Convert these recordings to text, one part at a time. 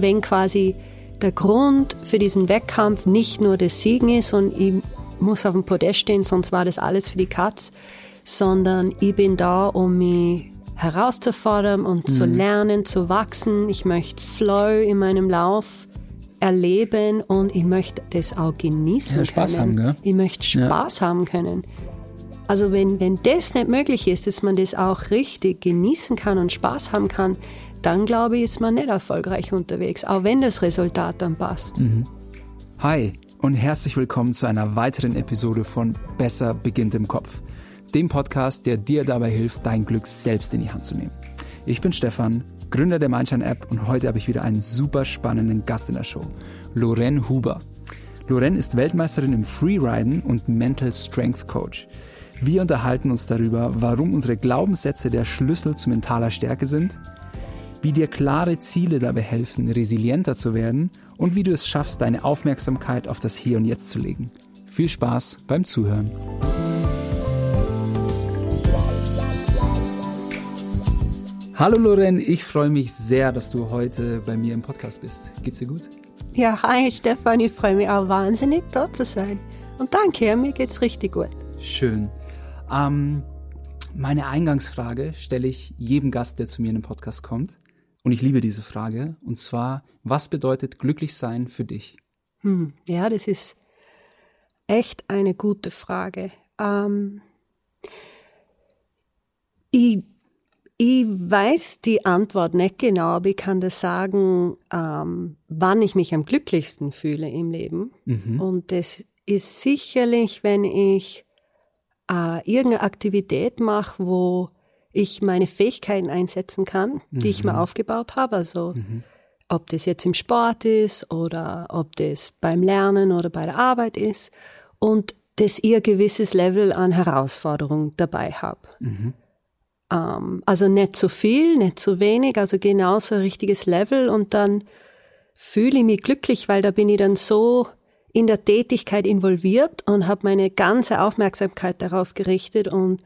wenn quasi der Grund für diesen Wettkampf nicht nur das Siegen ist und ich muss auf dem Podest stehen, sonst war das alles für die Katz, sondern ich bin da, um mich herauszufordern und mhm. zu lernen, zu wachsen. Ich möchte Flow in meinem Lauf erleben und ich möchte das auch genießen ja, Spaß können. Haben, gell? Ich möchte Spaß ja. haben können. Also wenn, wenn das nicht möglich ist, dass man das auch richtig genießen kann und Spaß haben kann, dann glaube ich, ist man nicht erfolgreich unterwegs, auch wenn das Resultat dann passt. Mhm. Hi und herzlich willkommen zu einer weiteren Episode von Besser beginnt im Kopf, dem Podcast, der dir dabei hilft, dein Glück selbst in die Hand zu nehmen. Ich bin Stefan, Gründer der Mindshine App und heute habe ich wieder einen super spannenden Gast in der Show, Lorraine Huber. Lorraine ist Weltmeisterin im Freeriden und Mental Strength Coach. Wir unterhalten uns darüber, warum unsere Glaubenssätze der Schlüssel zu mentaler Stärke sind, wie dir klare Ziele dabei helfen, resilienter zu werden und wie du es schaffst, deine Aufmerksamkeit auf das Hier und Jetzt zu legen. Viel Spaß beim Zuhören. Hallo Loren, ich freue mich sehr, dass du heute bei mir im Podcast bist. Geht's dir gut? Ja, hi Stefan, ich freue mich auch wahnsinnig, dort zu sein. Und danke, mir geht's richtig gut. Schön. Ähm, meine Eingangsfrage stelle ich jedem Gast, der zu mir in den Podcast kommt. Und ich liebe diese Frage. Und zwar, was bedeutet glücklich sein für dich? Hm, ja, das ist echt eine gute Frage. Ähm, ich, ich weiß die Antwort nicht genau, aber ich kann das sagen, ähm, wann ich mich am glücklichsten fühle im Leben. Mhm. Und das ist sicherlich, wenn ich äh, irgendeine Aktivität mache, wo ich meine Fähigkeiten einsetzen kann, die mhm. ich mir mhm. aufgebaut habe. Also mhm. ob das jetzt im Sport ist oder ob das beim Lernen oder bei der Arbeit ist und dass ich ein gewisses Level an Herausforderung dabei habe. Mhm. Ähm, also nicht zu viel, nicht zu wenig, also genauso ein richtiges Level und dann fühle ich mich glücklich, weil da bin ich dann so in der Tätigkeit involviert und habe meine ganze Aufmerksamkeit darauf gerichtet und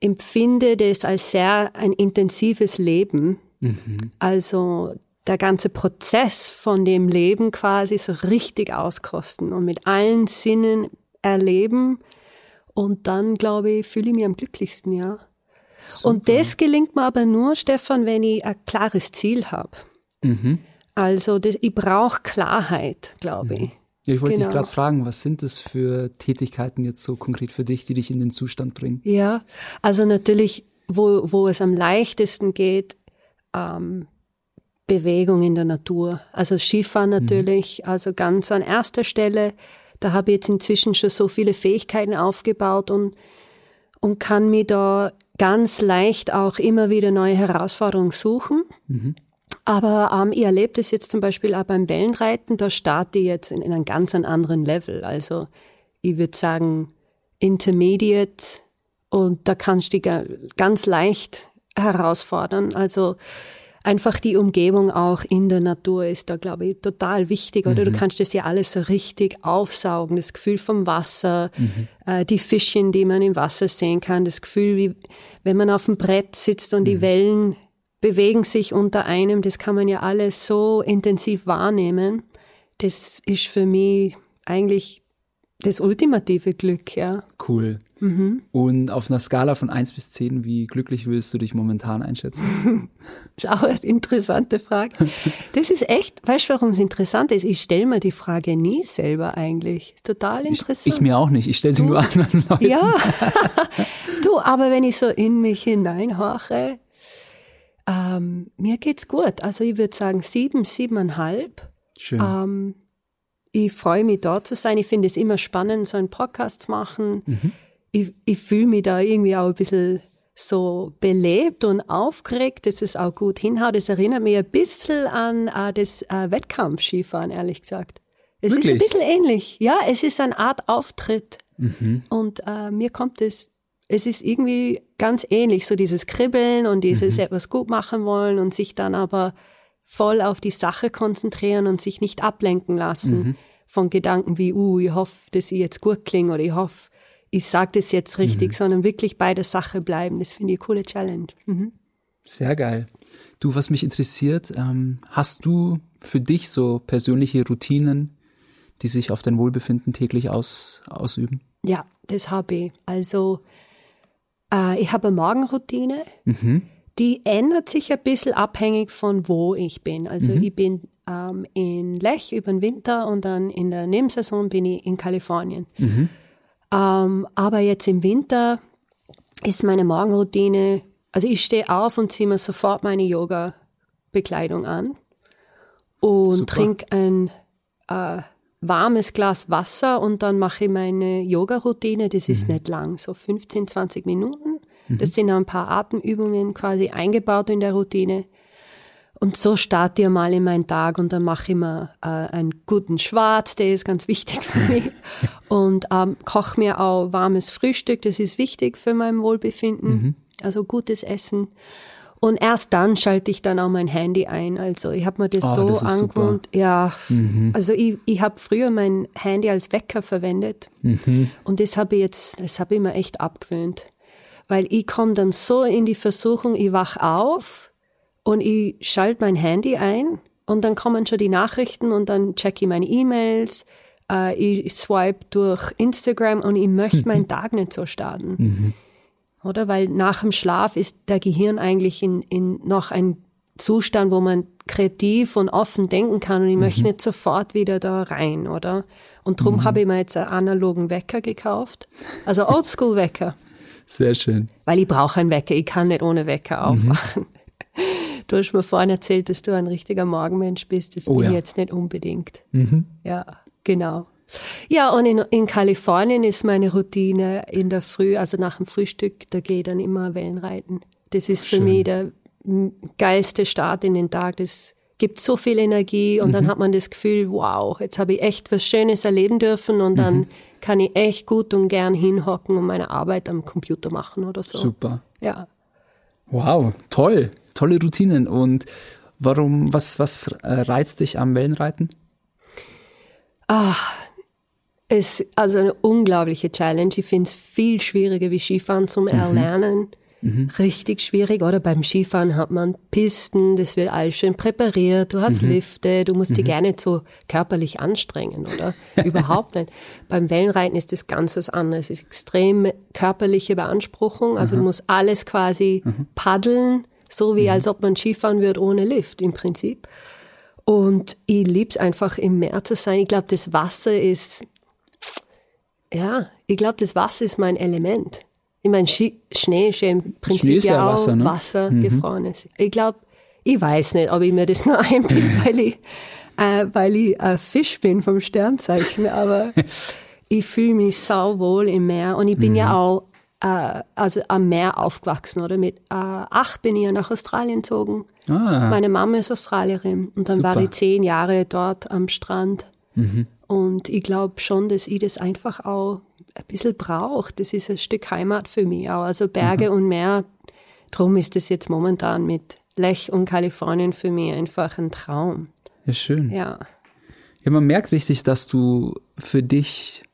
empfinde das als sehr ein intensives Leben. Mhm. Also der ganze Prozess von dem Leben quasi so richtig auskosten und mit allen Sinnen erleben. Und dann, glaube ich, fühle ich mich am glücklichsten, ja. Super. Und das gelingt mir aber nur, Stefan, wenn ich ein klares Ziel habe. Mhm. Also das, ich brauche Klarheit, glaube mhm. ich. Ja, ich wollte genau. dich gerade fragen, was sind das für Tätigkeiten jetzt so konkret für dich, die dich in den Zustand bringen? Ja, also natürlich, wo, wo es am leichtesten geht, ähm, Bewegung in der Natur. Also Skifahren mhm. natürlich, mhm. also ganz an erster Stelle. Da habe ich jetzt inzwischen schon so viele Fähigkeiten aufgebaut und, und kann mir da ganz leicht auch immer wieder neue Herausforderungen suchen. Mhm. Aber ähm, ich erlebe das jetzt zum Beispiel auch beim Wellenreiten, da starte ich jetzt in, in einem ganz anderen Level. Also ich würde sagen Intermediate und da kannst du dich ganz leicht herausfordern. Also einfach die Umgebung auch in der Natur ist da, glaube ich, total wichtig. Oder mhm. du kannst das ja alles so richtig aufsaugen. Das Gefühl vom Wasser, mhm. äh, die Fischchen, die man im Wasser sehen kann, das Gefühl, wie wenn man auf dem Brett sitzt und mhm. die Wellen bewegen sich unter einem, das kann man ja alles so intensiv wahrnehmen. Das ist für mich eigentlich das ultimative Glück, ja. Cool. Mhm. Und auf einer Skala von eins bis zehn, wie glücklich willst du dich momentan einschätzen? Schau, interessante Frage. Das ist echt, weißt du, warum es interessant ist? Ich stelle mir die Frage nie selber eigentlich. Ist total interessant. Ich, ich mir auch nicht. Ich stelle sie du? nur anderen Leuten. Ja. du, aber wenn ich so in mich hineinhorche, ähm, mir geht's gut. Also ich würde sagen sieben, siebeneinhalb. Schön. Ähm, ich freue mich da zu sein. Ich finde es immer spannend, so einen Podcast zu machen. Mhm. Ich, ich fühle mich da irgendwie auch ein bisschen so belebt und aufgeregt, dass es auch gut hinhaut. Das erinnert mich ein bisschen an äh, das äh, Wettkampfskifahren, ehrlich gesagt. Es Wirklich? ist ein bisschen ähnlich. Ja, es ist eine Art Auftritt. Mhm. Und äh, mir kommt es es ist irgendwie ganz ähnlich, so dieses Kribbeln und dieses mhm. etwas gut machen wollen und sich dann aber voll auf die Sache konzentrieren und sich nicht ablenken lassen mhm. von Gedanken wie, uh, ich hoffe, dass ich jetzt gut klinge oder ich hoffe, ich sage das jetzt richtig, mhm. sondern wirklich bei der Sache bleiben. Das finde ich eine coole Challenge. Mhm. Sehr geil. Du, was mich interessiert, ähm, hast du für dich so persönliche Routinen, die sich auf dein Wohlbefinden täglich aus, ausüben? Ja, das habe ich. Also äh, ich habe eine Morgenroutine. Mhm. Die ändert sich ein bisschen abhängig von wo ich bin. Also mhm. ich bin ähm, in Lech über den Winter und dann in der Nebensaison bin ich in Kalifornien. Mhm. Ähm, aber jetzt im Winter ist meine Morgenroutine also ich stehe auf und ziehe mir sofort meine Yoga-Bekleidung an und trinke ein äh, warmes Glas Wasser und dann mache ich meine Yoga-Routine. Das ist mhm. nicht lang, so 15, 20 Minuten. Mhm. Das sind ein paar Atemübungen quasi eingebaut in der Routine. Und so starte ich mal in meinen Tag und dann mache ich mir äh, einen guten Schwarz, der ist ganz wichtig für mich. und ähm, koche mir auch warmes Frühstück, das ist wichtig für mein Wohlbefinden. Mhm also gutes Essen. Und erst dann schalte ich dann auch mein Handy ein. Also ich habe mir das oh, so angewohnt. Ja, mhm. also ich, ich habe früher mein Handy als Wecker verwendet mhm. und das habe ich jetzt, das habe ich mir echt abgewöhnt, weil ich komme dann so in die Versuchung, ich wach auf und ich schalte mein Handy ein und dann kommen schon die Nachrichten und dann checke ich meine E-Mails, äh, ich swipe durch Instagram und ich möchte meinen Tag nicht so starten. Mhm oder? Weil nach dem Schlaf ist der Gehirn eigentlich in, in noch ein Zustand, wo man kreativ und offen denken kann und ich mhm. möchte nicht sofort wieder da rein, oder? Und darum mhm. habe ich mir jetzt einen analogen Wecker gekauft, also Oldschool-Wecker. Sehr schön. Weil ich brauche einen Wecker, ich kann nicht ohne Wecker mhm. aufwachen. Mhm. Du hast mir vorhin erzählt, dass du ein richtiger Morgenmensch bist, das oh, bin ich jetzt nicht unbedingt. Mhm. Ja, genau. Ja, und in, in Kalifornien ist meine Routine in der Früh, also nach dem Frühstück, da gehe ich dann immer Wellenreiten. Das ist für Schön. mich der geilste Start in den Tag. Das gibt so viel Energie und mhm. dann hat man das Gefühl, wow, jetzt habe ich echt was Schönes erleben dürfen und dann mhm. kann ich echt gut und gern hinhocken und meine Arbeit am Computer machen oder so. Super. Ja. Wow, toll. Tolle Routinen. Und warum, was, was reizt dich am Wellenreiten? Ah, ist also eine unglaubliche Challenge. Ich finde es viel schwieriger wie Skifahren zum mhm. Erlernen. Mhm. Richtig schwierig, oder? Beim Skifahren hat man Pisten, das wird alles schön präpariert, du hast mhm. Lifte, du musst mhm. dich gar nicht so körperlich anstrengen, oder? Überhaupt nicht. Beim Wellenreiten ist das ganz was anderes. Es ist extrem körperliche Beanspruchung, also du musst alles quasi mhm. paddeln, so wie mhm. als ob man Skifahren würde ohne Lift im Prinzip. Und ich lieb's einfach im Meer zu sein. Ich glaube, das Wasser ist ja, ich glaube, das Wasser ist mein Element. Ich meine, Schnee ist ja im Prinzip ist ja, auch Wasser, ne? Wasser mhm. gefrorenes. Ich glaube, ich weiß nicht, ob ich mir das nur einbilde, weil ich, äh, weil ich ein Fisch bin vom Sternzeichen, aber ich fühle mich sauwohl im Meer und ich bin mhm. ja auch äh, also am Meer aufgewachsen, oder? Mit äh, acht bin ich ja nach Australien gezogen. Ah. Meine Mama ist Australierin und dann Super. war ich zehn Jahre dort am Strand. Mhm. Und ich glaube schon, dass ich das einfach auch ein bisschen brauche. Das ist ein Stück Heimat für mich auch. Also Berge mhm. und Meer. Drum ist das jetzt momentan mit Lech und Kalifornien für mich einfach ein Traum. Ja, schön. Ja. Ja, man merkt richtig, dass du für dich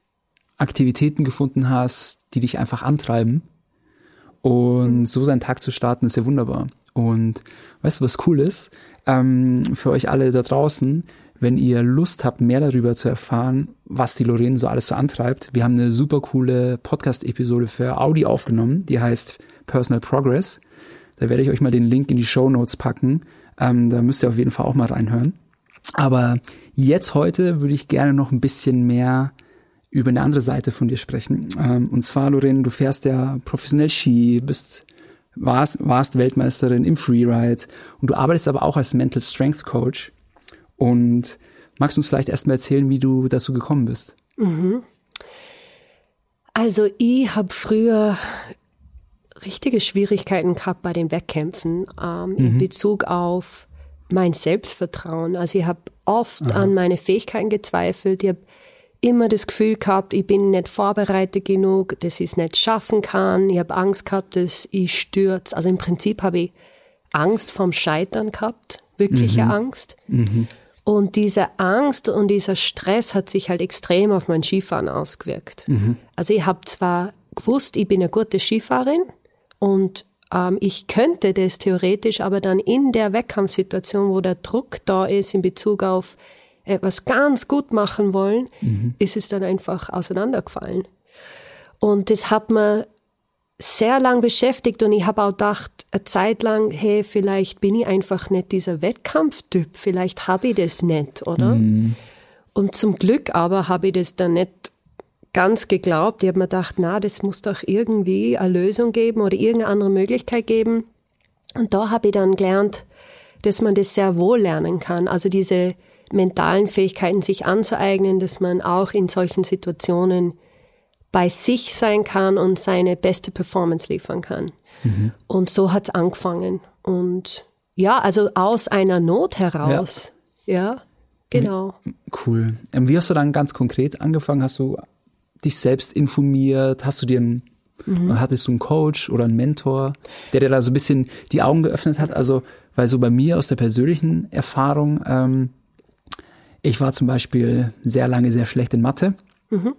Aktivitäten gefunden hast, die dich einfach antreiben. Und mhm. so seinen Tag zu starten, ist ja wunderbar. Und weißt du, was cool ist? Ähm, für euch alle da draußen, wenn ihr Lust habt, mehr darüber zu erfahren, was die Lorraine so alles so antreibt, wir haben eine super coole Podcast-Episode für Audi aufgenommen, die heißt Personal Progress. Da werde ich euch mal den Link in die Show Notes packen. Ähm, da müsst ihr auf jeden Fall auch mal reinhören. Aber jetzt heute würde ich gerne noch ein bisschen mehr über eine andere Seite von dir sprechen. Ähm, und zwar, Lorraine, du fährst ja professionell Ski, bist warst, warst Weltmeisterin im Freeride und du arbeitest aber auch als Mental Strength Coach. Und magst du uns vielleicht erstmal erzählen, wie du dazu gekommen bist? Mhm. Also ich habe früher richtige Schwierigkeiten gehabt bei den Wettkämpfen ähm, mhm. in Bezug auf mein Selbstvertrauen. Also ich habe oft Aha. an meine Fähigkeiten gezweifelt. Ich habe immer das Gefühl gehabt, ich bin nicht vorbereitet genug, dass ich es nicht schaffen kann. Ich habe Angst gehabt, dass ich stürze. Also im Prinzip habe ich Angst vom Scheitern gehabt, wirkliche mhm. Angst. Mhm. Und diese Angst und dieser Stress hat sich halt extrem auf mein Skifahren ausgewirkt. Mhm. Also ich habe zwar gewusst, ich bin eine gute Skifahrerin und ähm, ich könnte das theoretisch, aber dann in der Wettkampfsituation, wo der Druck da ist in Bezug auf etwas ganz gut machen wollen, mhm. ist es dann einfach auseinandergefallen. Und das hat mir sehr lang beschäftigt und ich habe auch gedacht, eine Zeit lang, hey, vielleicht bin ich einfach nicht dieser Wettkampftyp, vielleicht habe ich das nicht, oder? Mhm. Und zum Glück aber habe ich das dann nicht ganz geglaubt. Ich habe mir gedacht, na, das muss doch irgendwie eine Lösung geben oder irgendeine andere Möglichkeit geben. Und da habe ich dann gelernt, dass man das sehr wohl lernen kann. Also diese mentalen Fähigkeiten sich anzueignen, dass man auch in solchen Situationen bei sich sein kann und seine beste Performance liefern kann. Mhm. Und so hat's angefangen. Und ja, also aus einer Not heraus. Ja, ja genau. Cool. Ähm, wie hast du dann ganz konkret angefangen? Hast du dich selbst informiert? Hast du dir einen, mhm. hattest du einen Coach oder einen Mentor, der dir da so ein bisschen die Augen geöffnet hat? Also, weil so bei mir aus der persönlichen Erfahrung, ähm, ich war zum Beispiel sehr lange sehr schlecht in Mathe. Mhm.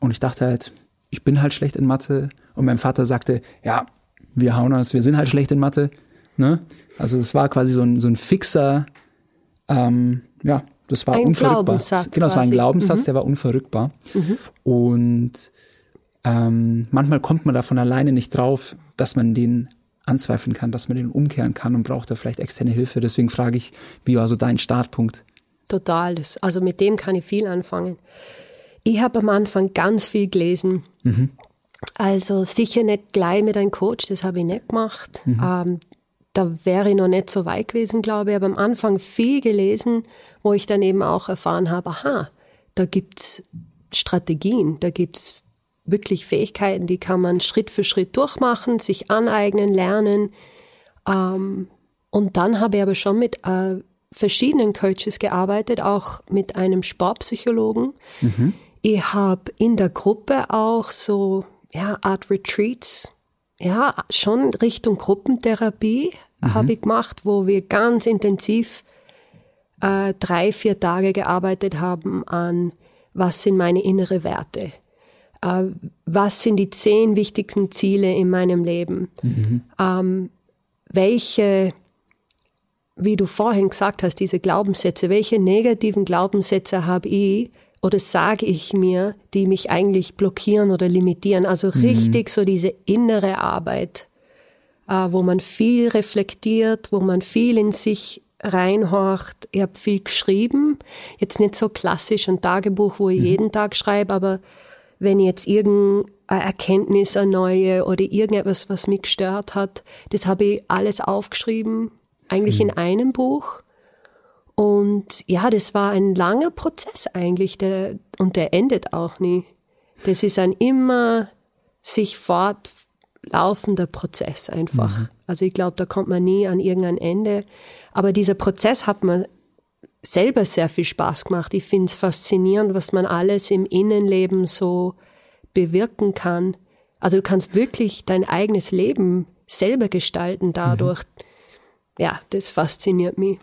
Und ich dachte halt, ich bin halt schlecht in Mathe. Und mein Vater sagte, ja, wir hauen uns, wir sind halt schlecht in Mathe. Ne? Also es war quasi so ein, so ein fixer, ähm, ja, das war ein unverrückbar. Glaubenssatz genau, das war ein Glaubenssatz, mhm. der war unverrückbar. Mhm. Und ähm, manchmal kommt man da von alleine nicht drauf, dass man den anzweifeln kann, dass man den umkehren kann und braucht da vielleicht externe Hilfe. Deswegen frage ich, wie war so dein Startpunkt? Total. Das, also mit dem kann ich viel anfangen. Ich habe am Anfang ganz viel gelesen. Mhm. Also sicher nicht gleich mit einem Coach, das habe ich nicht gemacht. Mhm. Ähm, da wäre ich noch nicht so weit gewesen, glaube ich. Aber am Anfang viel gelesen, wo ich dann eben auch erfahren habe, aha, da gibt's Strategien, da gibt's wirklich Fähigkeiten, die kann man Schritt für Schritt durchmachen, sich aneignen, lernen. Ähm, und dann habe ich aber schon mit äh, verschiedenen Coaches gearbeitet, auch mit einem Sportpsychologen. Mhm. Ich habe in der Gruppe auch so ja Art Retreats ja, schon Richtung Gruppentherapie mhm. habe ich gemacht, wo wir ganz intensiv äh, drei, vier Tage gearbeitet haben an, was sind meine innere Werte? Äh, was sind die zehn wichtigsten Ziele in meinem Leben? Mhm. Ähm, welche, wie du vorhin gesagt hast, diese Glaubenssätze, welche negativen Glaubenssätze habe ich, oder sage ich mir, die mich eigentlich blockieren oder limitieren. Also mhm. richtig so diese innere Arbeit, äh, wo man viel reflektiert, wo man viel in sich reinhorcht. Ich habe viel geschrieben, jetzt nicht so klassisch ein Tagebuch, wo ich mhm. jeden Tag schreibe, aber wenn ich jetzt irgendeine Erkenntnis, eine neue oder irgendetwas, was mich gestört hat, das habe ich alles aufgeschrieben, eigentlich mhm. in einem Buch. Und ja, das war ein langer Prozess eigentlich, der, und der endet auch nie. Das ist ein immer sich fortlaufender Prozess einfach. Mhm. Also ich glaube, da kommt man nie an irgendein Ende. Aber dieser Prozess hat mir selber sehr viel Spaß gemacht. Ich finde es faszinierend, was man alles im Innenleben so bewirken kann. Also du kannst wirklich dein eigenes Leben selber gestalten dadurch. Mhm. Ja, das fasziniert mich.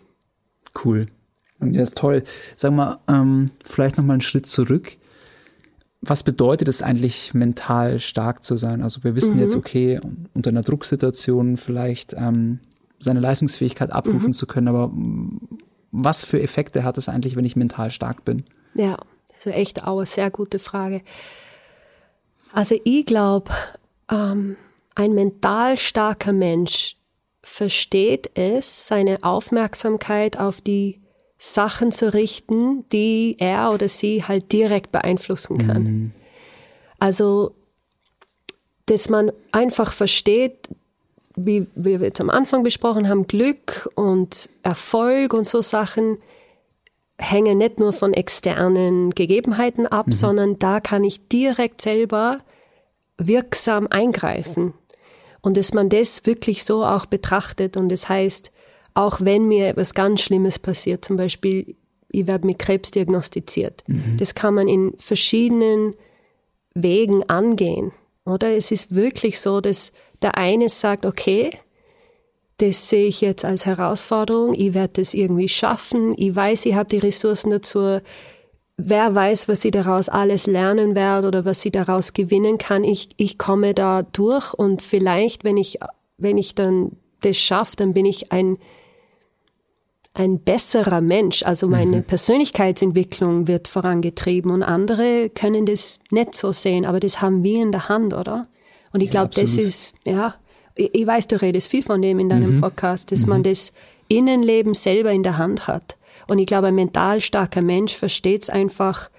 Cool. Ja, ist toll. Sag mal, ähm, vielleicht noch mal einen Schritt zurück. Was bedeutet es eigentlich, mental stark zu sein? Also wir wissen mhm. jetzt, okay, unter einer Drucksituation vielleicht ähm, seine Leistungsfähigkeit abrufen mhm. zu können, aber was für Effekte hat es eigentlich, wenn ich mental stark bin? Ja, das ist echt auch eine sehr gute Frage. Also ich glaube, ähm, ein mental starker Mensch versteht es, seine Aufmerksamkeit auf die Sachen zu richten, die er oder sie halt direkt beeinflussen kann. Mhm. Also, dass man einfach versteht, wie, wie wir jetzt am Anfang besprochen haben, Glück und Erfolg und so Sachen hängen nicht nur von externen Gegebenheiten ab, mhm. sondern da kann ich direkt selber wirksam eingreifen. Und dass man das wirklich so auch betrachtet und das heißt, auch wenn mir etwas ganz Schlimmes passiert, zum Beispiel, ich werde mit Krebs diagnostiziert. Mhm. Das kann man in verschiedenen Wegen angehen, oder? Es ist wirklich so, dass der eine sagt, okay, das sehe ich jetzt als Herausforderung, ich werde das irgendwie schaffen, ich weiß, ich habe die Ressourcen dazu, wer weiß, was sie daraus alles lernen werde oder was sie daraus gewinnen kann. Ich, ich komme da durch und vielleicht, wenn ich wenn ich dann das schaffe, dann bin ich ein, ein besserer Mensch. Also meine mhm. Persönlichkeitsentwicklung wird vorangetrieben und andere können das nicht so sehen, aber das haben wir in der Hand, oder? Und ich glaube, das ist, ja, ich, ich, weiß, du redest viel von dem in deinem mhm. Podcast, dass mhm. man das Innenleben selber in der Hand hat. Und ich glaube, ein mental starker Mensch versteht es einfach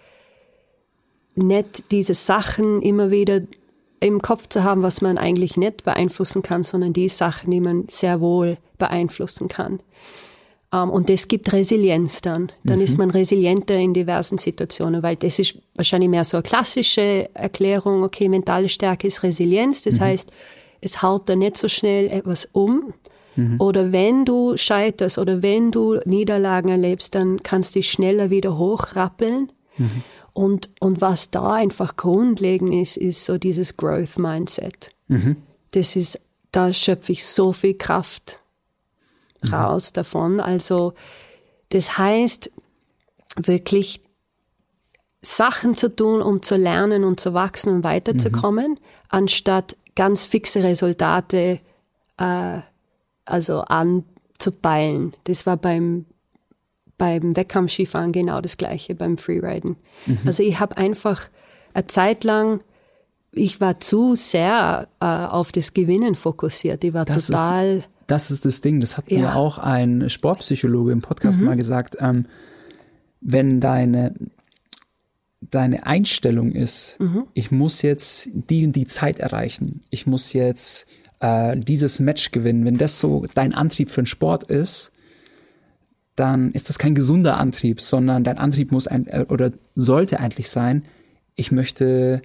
nicht, diese Sachen immer wieder im Kopf zu haben, was man eigentlich nicht beeinflussen kann, sondern die Sachen, die man sehr wohl beeinflussen kann. Um, ähm, und das gibt Resilienz dann. Dann mhm. ist man resilienter in diversen Situationen, weil das ist wahrscheinlich mehr so eine klassische Erklärung, okay, mentale Stärke ist Resilienz. Das mhm. heißt, es haut da nicht so schnell etwas um. Mhm. Oder wenn du scheiterst oder wenn du Niederlagen erlebst, dann kannst du dich schneller wieder hochrappeln. Mhm. Und, und was da einfach grundlegend ist, ist so dieses Growth Mindset. Mhm. Das ist, da schöpfe ich so viel Kraft mhm. raus davon. Also, das heißt, wirklich Sachen zu tun, um zu lernen und zu wachsen und weiterzukommen, mhm. anstatt ganz fixe Resultate äh, also anzupeilen. Das war beim beim Wettkampfskifahren genau das gleiche, beim Freeriden. Mhm. Also ich habe einfach eine Zeit lang, ich war zu sehr äh, auf das Gewinnen fokussiert. Ich war das total. Ist, das ist das Ding. Das hat ja. mir auch ein Sportpsychologe im Podcast mhm. mal gesagt. Ähm, wenn deine deine Einstellung ist, mhm. ich muss jetzt die und die Zeit erreichen, ich muss jetzt äh, dieses Match gewinnen, wenn das so dein Antrieb für den Sport ist, dann ist das kein gesunder Antrieb, sondern dein Antrieb muss ein, äh, oder sollte eigentlich sein, ich möchte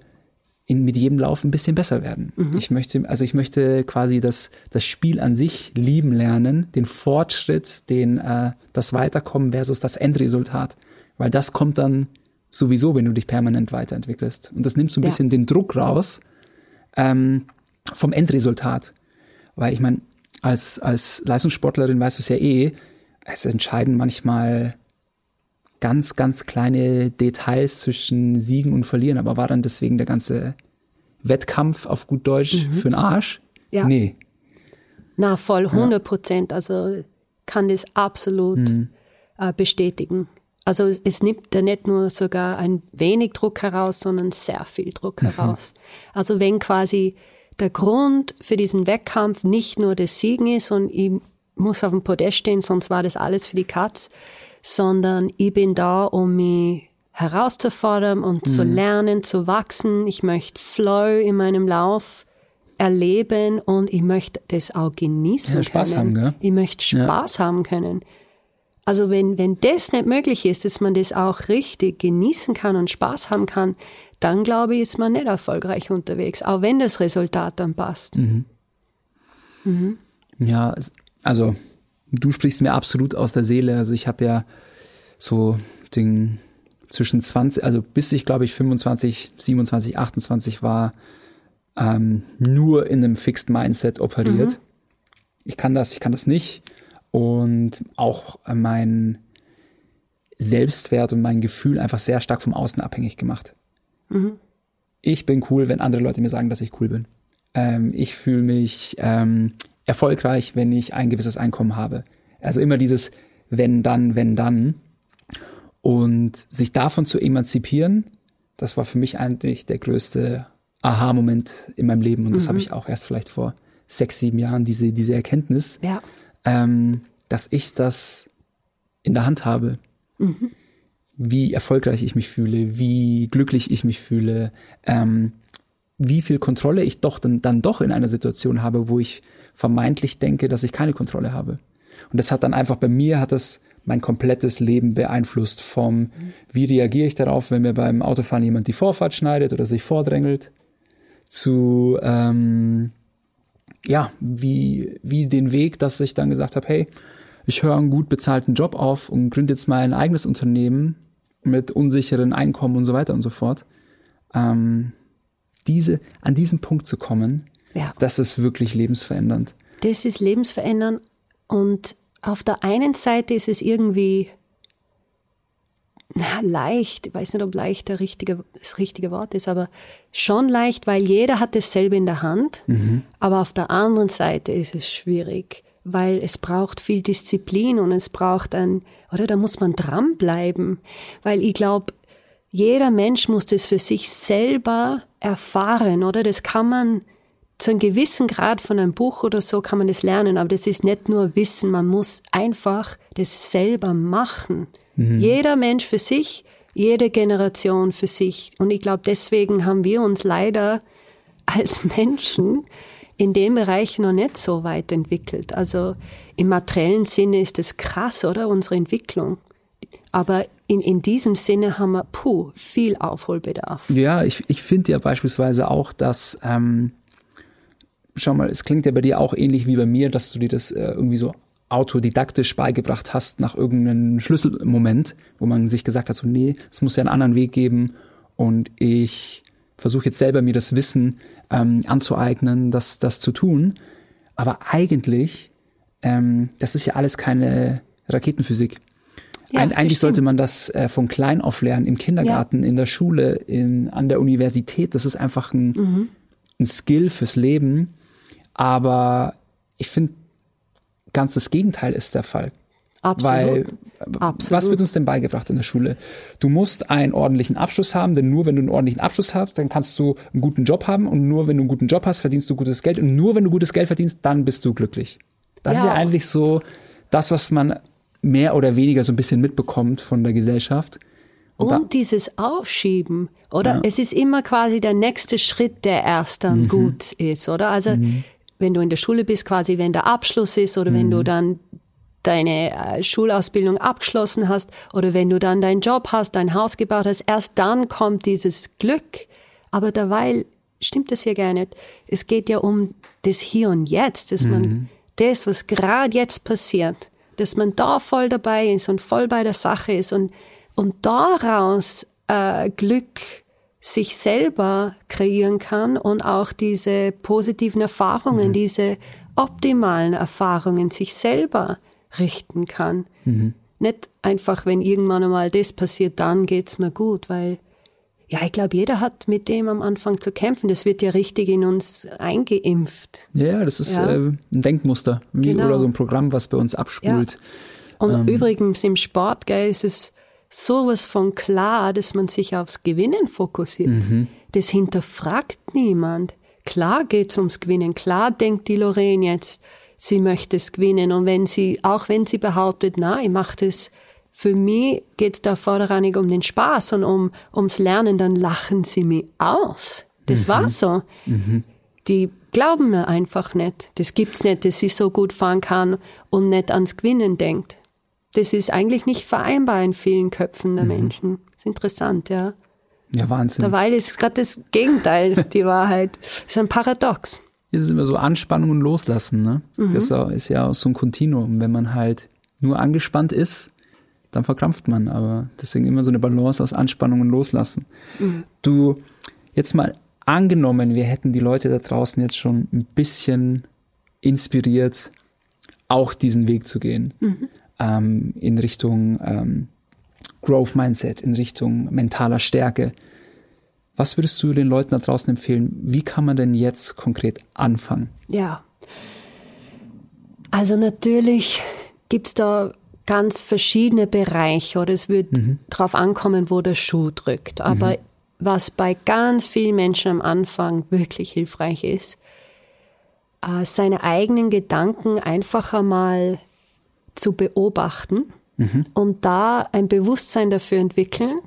in, mit jedem Lauf ein bisschen besser werden. Mhm. Ich möchte, also ich möchte quasi das, das Spiel an sich lieben lernen, den Fortschritt, den, äh, das Weiterkommen versus das Endresultat. Weil das kommt dann sowieso, wenn du dich permanent weiterentwickelst. Und das nimmt so ein ja. bisschen den Druck raus ähm, vom Endresultat. Weil ich meine, als, als Leistungssportlerin weißt du es ja eh, es entscheiden manchmal ganz, ganz kleine Details zwischen Siegen und Verlieren, aber war dann deswegen der ganze Wettkampf auf gut Deutsch mhm. für den Arsch? Ja. Nee. Na, voll, 100 Prozent. Ja. Also kann das absolut mhm. äh, bestätigen. Also es nimmt da nicht nur sogar ein wenig Druck heraus, sondern sehr viel Druck mhm. heraus. Also wenn quasi der Grund für diesen Wettkampf nicht nur das Siegen ist und ich muss auf dem Podest stehen, sonst war das alles für die Katz, sondern ich bin da, um mich herauszufordern und mhm. zu lernen, zu wachsen. Ich möchte Flow in meinem Lauf erleben und ich möchte das auch genießen ja, Spaß können. Haben, gell? Ich möchte Spaß ja. haben können. Also wenn, wenn das nicht möglich ist, dass man das auch richtig genießen kann und Spaß haben kann, dann glaube ich, ist man nicht erfolgreich unterwegs, auch wenn das Resultat dann passt. Mhm. Mhm. Ja, also du sprichst mir absolut aus der Seele. Also ich habe ja so den zwischen 20, also bis ich glaube ich 25, 27, 28 war, ähm, nur in einem Fixed Mindset operiert. Mhm. Ich kann das, ich kann das nicht. Und auch mein Selbstwert und mein Gefühl einfach sehr stark vom Außen abhängig gemacht. Mhm. Ich bin cool, wenn andere Leute mir sagen, dass ich cool bin. Ähm, ich fühle mich ähm, erfolgreich, wenn ich ein gewisses Einkommen habe. Also immer dieses wenn dann, wenn dann. Und sich davon zu emanzipieren, das war für mich eigentlich der größte Aha-Moment in meinem Leben. Und das mhm. habe ich auch erst vielleicht vor sechs, sieben Jahren, diese, diese Erkenntnis, ja. ähm, dass ich das in der Hand habe. Mhm. Wie erfolgreich ich mich fühle, wie glücklich ich mich fühle, ähm, wie viel Kontrolle ich doch dann, dann doch in einer Situation habe, wo ich vermeintlich denke, dass ich keine Kontrolle habe. Und das hat dann einfach bei mir, hat das mein komplettes Leben beeinflusst vom, wie reagiere ich darauf, wenn mir beim Autofahren jemand die Vorfahrt schneidet oder sich vordrängelt, zu, ähm, ja, wie, wie den Weg, dass ich dann gesagt habe, hey, ich höre einen gut bezahlten Job auf und gründe jetzt mein eigenes Unternehmen mit unsicheren Einkommen und so weiter und so fort. Ähm, diese, an diesen Punkt zu kommen, ja. Das ist wirklich lebensverändernd. Das ist lebensverändernd und auf der einen Seite ist es irgendwie na, leicht, ich weiß nicht, ob leicht der richtige, das richtige Wort ist, aber schon leicht, weil jeder hat dasselbe in der Hand. Mhm. Aber auf der anderen Seite ist es schwierig, weil es braucht viel Disziplin und es braucht ein, oder da muss man dranbleiben, weil ich glaube, jeder Mensch muss das für sich selber erfahren, oder? Das kann man zu einem gewissen Grad von einem Buch oder so kann man das lernen, aber das ist nicht nur Wissen, man muss einfach das selber machen. Mhm. Jeder Mensch für sich, jede Generation für sich. Und ich glaube, deswegen haben wir uns leider als Menschen in dem Bereich noch nicht so weit entwickelt. Also im materiellen Sinne ist es krass, oder? Unsere Entwicklung. Aber in, in diesem Sinne haben wir, puh, viel Aufholbedarf. Ja, ich, ich finde ja beispielsweise auch, dass, ähm, schau mal, es klingt ja bei dir auch ähnlich wie bei mir, dass du dir das äh, irgendwie so autodidaktisch beigebracht hast nach irgendeinem Schlüsselmoment, wo man sich gesagt hat, so nee, es muss ja einen anderen Weg geben und ich versuche jetzt selber mir das Wissen ähm, anzueignen, das, das zu tun. Aber eigentlich, ähm, das ist ja alles keine Raketenphysik. Ja, Eig eigentlich sollte man das äh, von klein auf lernen, im Kindergarten, ja. in der Schule, in, an der Universität. Das ist einfach ein, mhm. ein Skill fürs Leben. Aber ich finde, ganz das Gegenteil ist der Fall. Absolut. Weil, Absolut. was wird uns denn beigebracht in der Schule? Du musst einen ordentlichen Abschluss haben, denn nur wenn du einen ordentlichen Abschluss hast, dann kannst du einen guten Job haben und nur wenn du einen guten Job hast, verdienst du gutes Geld und nur wenn du gutes Geld verdienst, dann bist du glücklich. Das ja. ist ja eigentlich so das, was man mehr oder weniger so ein bisschen mitbekommt von der Gesellschaft. Und, und dieses Aufschieben, oder? Ja. Es ist immer quasi der nächste Schritt, der erst dann mhm. gut ist, oder? Also, mhm. wenn du in der Schule bist, quasi, wenn der Abschluss ist oder mhm. wenn du dann deine äh, Schulausbildung abgeschlossen hast oder wenn du dann deinen Job hast, dein Haus gebaut hast, erst dann kommt dieses Glück. Aber derweil stimmt das ja gar nicht. Es geht ja um das Hier und Jetzt, dass man mhm. das, was gerade jetzt passiert, dass man da voll dabei ist und voll bei der Sache ist und, und daraus äh, Glück sich selber kreieren kann und auch diese positiven Erfahrungen, mhm. diese optimalen Erfahrungen sich selber richten kann. Mhm. Nicht einfach, wenn irgendwann einmal das passiert, dann geht's mir gut, weil ja, ich glaube, jeder hat mit dem am Anfang zu kämpfen. Das wird ja richtig in uns eingeimpft. Ja, das ist ja. äh, ein Denkmuster wie, genau. oder so ein Programm, was bei uns abspult. Ja. Und ähm. übrigens im Sport, gell, ist es sowas von klar, dass man sich aufs Gewinnen fokussiert. Mhm. Das hinterfragt niemand. Klar geht's ums Gewinnen. Klar denkt die Lorraine jetzt, sie möchte es gewinnen. Und wenn sie, auch wenn sie behauptet, na, ich mache das, für mich geht's da vorrangig um den Spaß und um, ums Lernen, dann lachen sie mich aus. Das mhm. war so. Mhm. Die glauben mir einfach nicht. Das gibt's nicht, dass sie so gut fahren kann und nicht ans Gewinnen denkt. Das ist eigentlich nicht vereinbar in vielen Köpfen der mhm. Menschen. Das ist interessant, ja. Ja, Wahnsinn. Dabei ist gerade das Gegenteil die Wahrheit. Das ist ein Paradox ist es immer so Anspannung und Loslassen. Ne? Mhm. Das ist ja auch so ein Kontinuum. Wenn man halt nur angespannt ist, dann verkrampft man. Aber deswegen immer so eine Balance aus Anspannung und Loslassen. Mhm. Du, jetzt mal angenommen, wir hätten die Leute da draußen jetzt schon ein bisschen inspiriert, auch diesen Weg zu gehen. Mhm. Ähm, in Richtung ähm, Growth Mindset, in Richtung mentaler Stärke. Was würdest du den Leuten da draußen empfehlen? Wie kann man denn jetzt konkret anfangen? Ja. Also natürlich gibt's da ganz verschiedene Bereiche oder es wird mhm. drauf ankommen, wo der Schuh drückt. Aber mhm. was bei ganz vielen Menschen am Anfang wirklich hilfreich ist, äh, seine eigenen Gedanken einfach einmal zu beobachten mhm. und da ein Bewusstsein dafür entwickeln,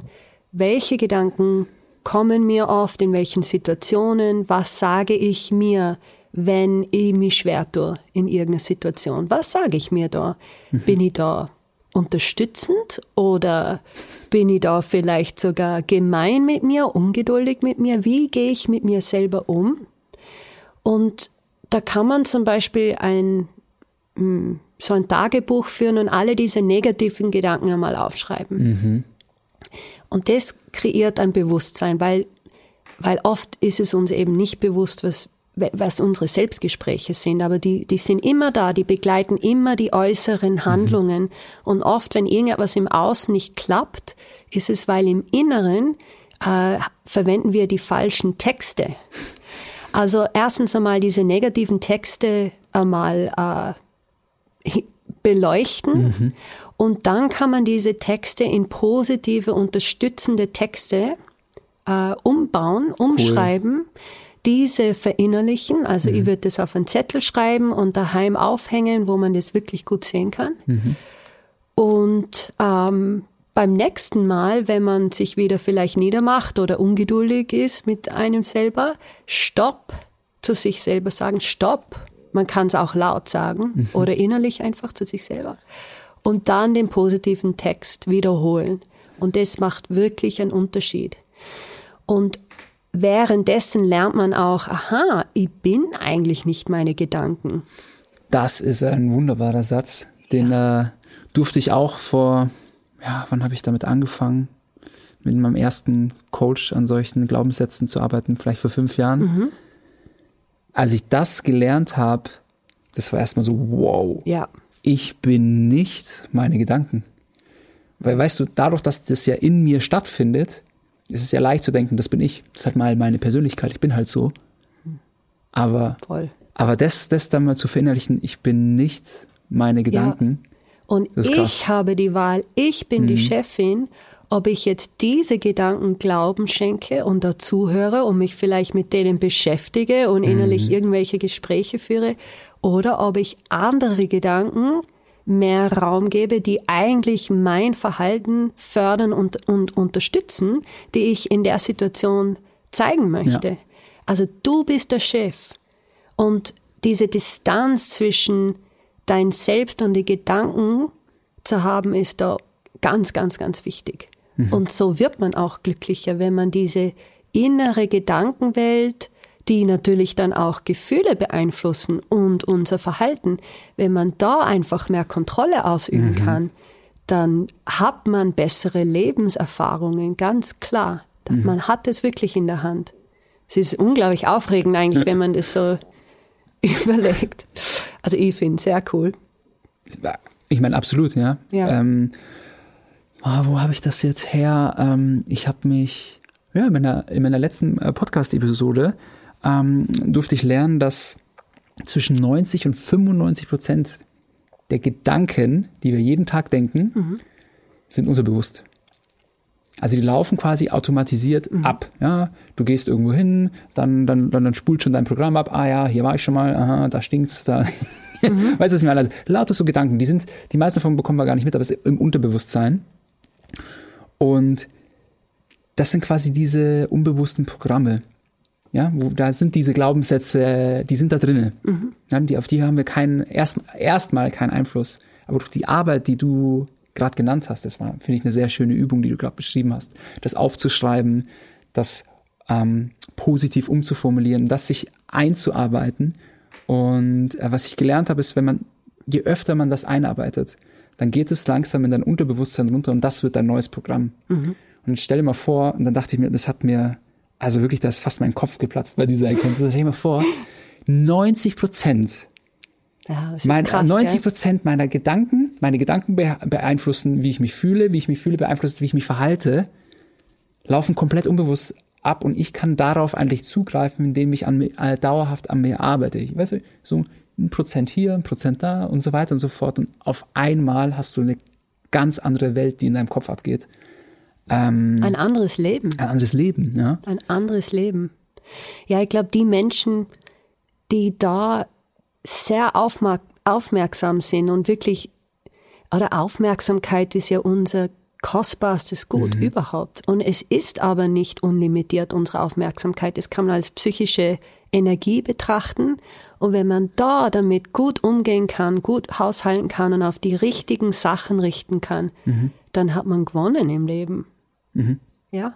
welche Gedanken kommen mir oft, in welchen Situationen, was sage ich mir, wenn ich mich schwer tue in irgendeiner Situation. Was sage ich mir da? Mhm. Bin ich da unterstützend oder bin ich da vielleicht sogar gemein mit mir, ungeduldig mit mir? Wie gehe ich mit mir selber um? Und da kann man zum Beispiel ein, hm, so ein Tagebuch führen und alle diese negativen Gedanken einmal aufschreiben. Mhm. Und das kreiert ein Bewusstsein, weil, weil oft ist es uns eben nicht bewusst, was, was unsere Selbstgespräche sind, aber die, die sind immer da, die begleiten immer die äußeren mhm. Handlungen. Mhm. Und oft, wenn irgendetwas im Außen nicht klappt, ist es, weil im Inneren äh, verwenden wir die falschen Texte. Also erstens einmal diese negativen Texte einmal äh, beleuchten mhm. Und dann kann man diese Texte in positive, unterstützende Texte äh, umbauen, umschreiben. Cool diese verinnerlichen. Also mhm. ich würde das auf einen Zettel schreiben und daheim aufhängen, wo man das wirklich gut sehen kann. Mhm. Und ähm, beim nächsten Mal, wenn man sich wieder vielleicht niedermacht oder ungeduldig ist mit einem selber, Stopp zu sich selber sagen, Stopp. Man kann es auch laut sagen mhm. oder innerlich einfach zu sich selber. Und dann den positiven Text wiederholen. Und das macht wirklich einen Unterschied. Und währenddessen lernt man auch, aha, ich bin eigentlich nicht meine Gedanken. Das ist ein wunderbarer Satz, den ja. äh, durfte ich auch vor, ja, wann habe ich damit angefangen? Mit meinem ersten Coach an solchen Glaubenssätzen zu arbeiten, vielleicht vor fünf Jahren. Mhm. Als ich das gelernt habe, das war erstmal so, wow. Ja. Ich bin nicht meine Gedanken. Weil weißt du, dadurch, dass das ja in mir stattfindet, es ist ja leicht zu denken, das bin ich. Das ist halt mal meine Persönlichkeit, ich bin halt so. Aber, Voll. aber das, das dann mal zu verinnerlichen, ich bin nicht meine Gedanken. Ja. Und ich habe die Wahl, ich bin mhm. die Chefin, ob ich jetzt diese Gedanken Glauben schenke und dazuhöre und mich vielleicht mit denen beschäftige und innerlich mhm. irgendwelche Gespräche führe, oder ob ich andere Gedanken mehr Raum gebe, die eigentlich mein Verhalten fördern und, und unterstützen, die ich in der Situation zeigen möchte. Ja. Also du bist der Chef. Und diese Distanz zwischen dein Selbst und die Gedanken zu haben, ist da ganz, ganz, ganz wichtig. Mhm. Und so wird man auch glücklicher, wenn man diese innere Gedankenwelt die natürlich dann auch Gefühle beeinflussen und unser Verhalten. Wenn man da einfach mehr Kontrolle ausüben mhm. kann, dann hat man bessere Lebenserfahrungen, ganz klar. Mhm. Man hat es wirklich in der Hand. Es ist unglaublich aufregend eigentlich, wenn man das so überlegt. Also ich finde es sehr cool. Ich meine, absolut, ja. ja. Ähm, oh, wo habe ich das jetzt her? Ähm, ich habe mich ja, in meiner, in meiner letzten äh, Podcast-Episode ähm, durfte ich lernen, dass zwischen 90 und 95 Prozent der Gedanken, die wir jeden Tag denken, mhm. sind unterbewusst. Also die laufen quasi automatisiert mhm. ab. Ja, du gehst irgendwo hin, dann, dann, dann, dann spult schon dein Programm ab. Ah ja, hier war ich schon mal, aha, da stinkt's, da. Mhm. weißt du, was ich meine? Also, lauter so Gedanken, die sind, die meisten davon bekommen wir gar nicht mit, aber es ist im Unterbewusstsein. Und das sind quasi diese unbewussten Programme. Ja, wo, da sind diese Glaubenssätze, die sind da drinnen. Mhm. Ja, die, auf die haben wir keinen, erst, erstmal keinen Einfluss. Aber durch die Arbeit, die du gerade genannt hast, das war, finde ich, eine sehr schöne Übung, die du gerade beschrieben hast. Das aufzuschreiben, das ähm, positiv umzuformulieren, das sich einzuarbeiten. Und äh, was ich gelernt habe, ist, wenn man, je öfter man das einarbeitet, dann geht es langsam in dein Unterbewusstsein runter und das wird dein neues Programm. Mhm. Und stell dir mal vor, und dann dachte ich mir, das hat mir also wirklich, da ist fast mein Kopf geplatzt bei dieser Erkenntnis. Stell dir mal vor, 90 Prozent ja, mein, krass, 90 Prozent meiner Gedanken, meine Gedanken beeinflussen, wie ich mich fühle, wie ich mich fühle, beeinflusst, wie ich mich verhalte, laufen komplett unbewusst ab und ich kann darauf eigentlich zugreifen, indem ich an äh, dauerhaft an mir arbeite. Ich weiß nicht, so ein Prozent hier, ein Prozent da und so weiter und so fort. Und auf einmal hast du eine ganz andere Welt, die in deinem Kopf abgeht. Ähm, ein anderes Leben. Ein anderes Leben, ja. Ein anderes Leben. Ja, ich glaube, die Menschen, die da sehr aufmerksam sind und wirklich, oder Aufmerksamkeit ist ja unser kostbarstes Gut mhm. überhaupt. Und es ist aber nicht unlimitiert, unsere Aufmerksamkeit. Das kann man als psychische Energie betrachten. Und wenn man da damit gut umgehen kann, gut haushalten kann und auf die richtigen Sachen richten kann, mhm. dann hat man gewonnen im Leben. Mhm. Ja.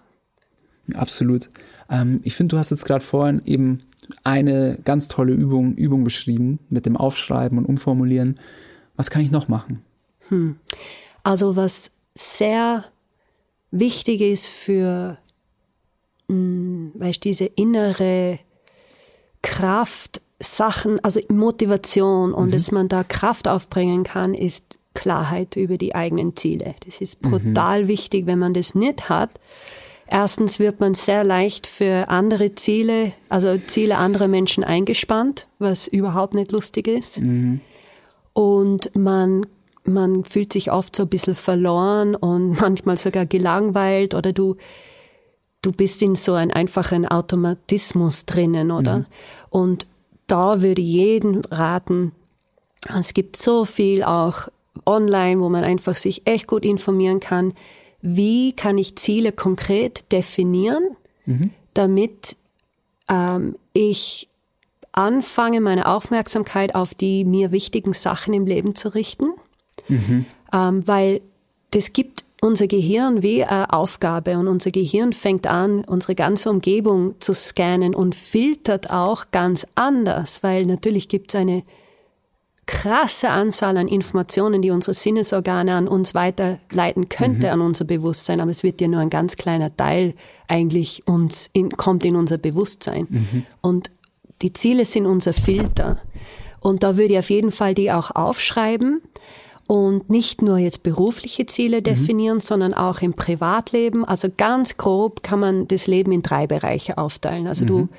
Absolut. Ähm, ich finde, du hast jetzt gerade vorhin eben eine ganz tolle Übung, Übung beschrieben mit dem Aufschreiben und Umformulieren. Was kann ich noch machen? Hm. Also was sehr wichtig ist für, mh, hm, weißt, diese innere Kraft, Sachen, also Motivation und mhm. dass man da Kraft aufbringen kann, ist Klarheit über die eigenen Ziele. Das ist brutal mhm. wichtig, wenn man das nicht hat. Erstens wird man sehr leicht für andere Ziele, also Ziele anderer Menschen eingespannt, was überhaupt nicht lustig ist. Mhm. Und man, man fühlt sich oft so ein bisschen verloren und manchmal sogar gelangweilt oder du, du bist in so einem einfachen Automatismus drinnen, oder? Mhm. Und da würde jeden raten, es gibt so viel auch online, wo man einfach sich echt gut informieren kann, wie kann ich Ziele konkret definieren, mhm. damit ähm, ich anfange, meine Aufmerksamkeit auf die mir wichtigen Sachen im Leben zu richten, mhm. ähm, weil das gibt unser Gehirn wie eine Aufgabe und unser Gehirn fängt an, unsere ganze Umgebung zu scannen und filtert auch ganz anders, weil natürlich gibt es eine krasse Anzahl an Informationen, die unsere Sinnesorgane an uns weiterleiten könnte, mhm. an unser Bewusstsein, aber es wird ja nur ein ganz kleiner Teil eigentlich uns in, kommt in unser Bewusstsein. Mhm. Und die Ziele sind unser Filter. Und da würde ich auf jeden Fall die auch aufschreiben und nicht nur jetzt berufliche Ziele mhm. definieren, mhm. sondern auch im Privatleben. Also ganz grob kann man das Leben in drei Bereiche aufteilen. Also du, mhm.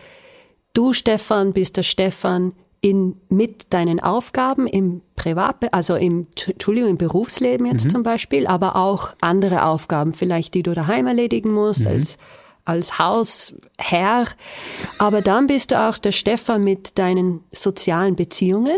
du Stefan bist der Stefan in, mit deinen Aufgaben im Privat, also im, Entschuldigung, im Berufsleben jetzt mhm. zum Beispiel, aber auch andere Aufgaben, vielleicht die du daheim erledigen musst, mhm. als, als Hausherr. Aber dann bist du auch der Stefan mit deinen sozialen Beziehungen,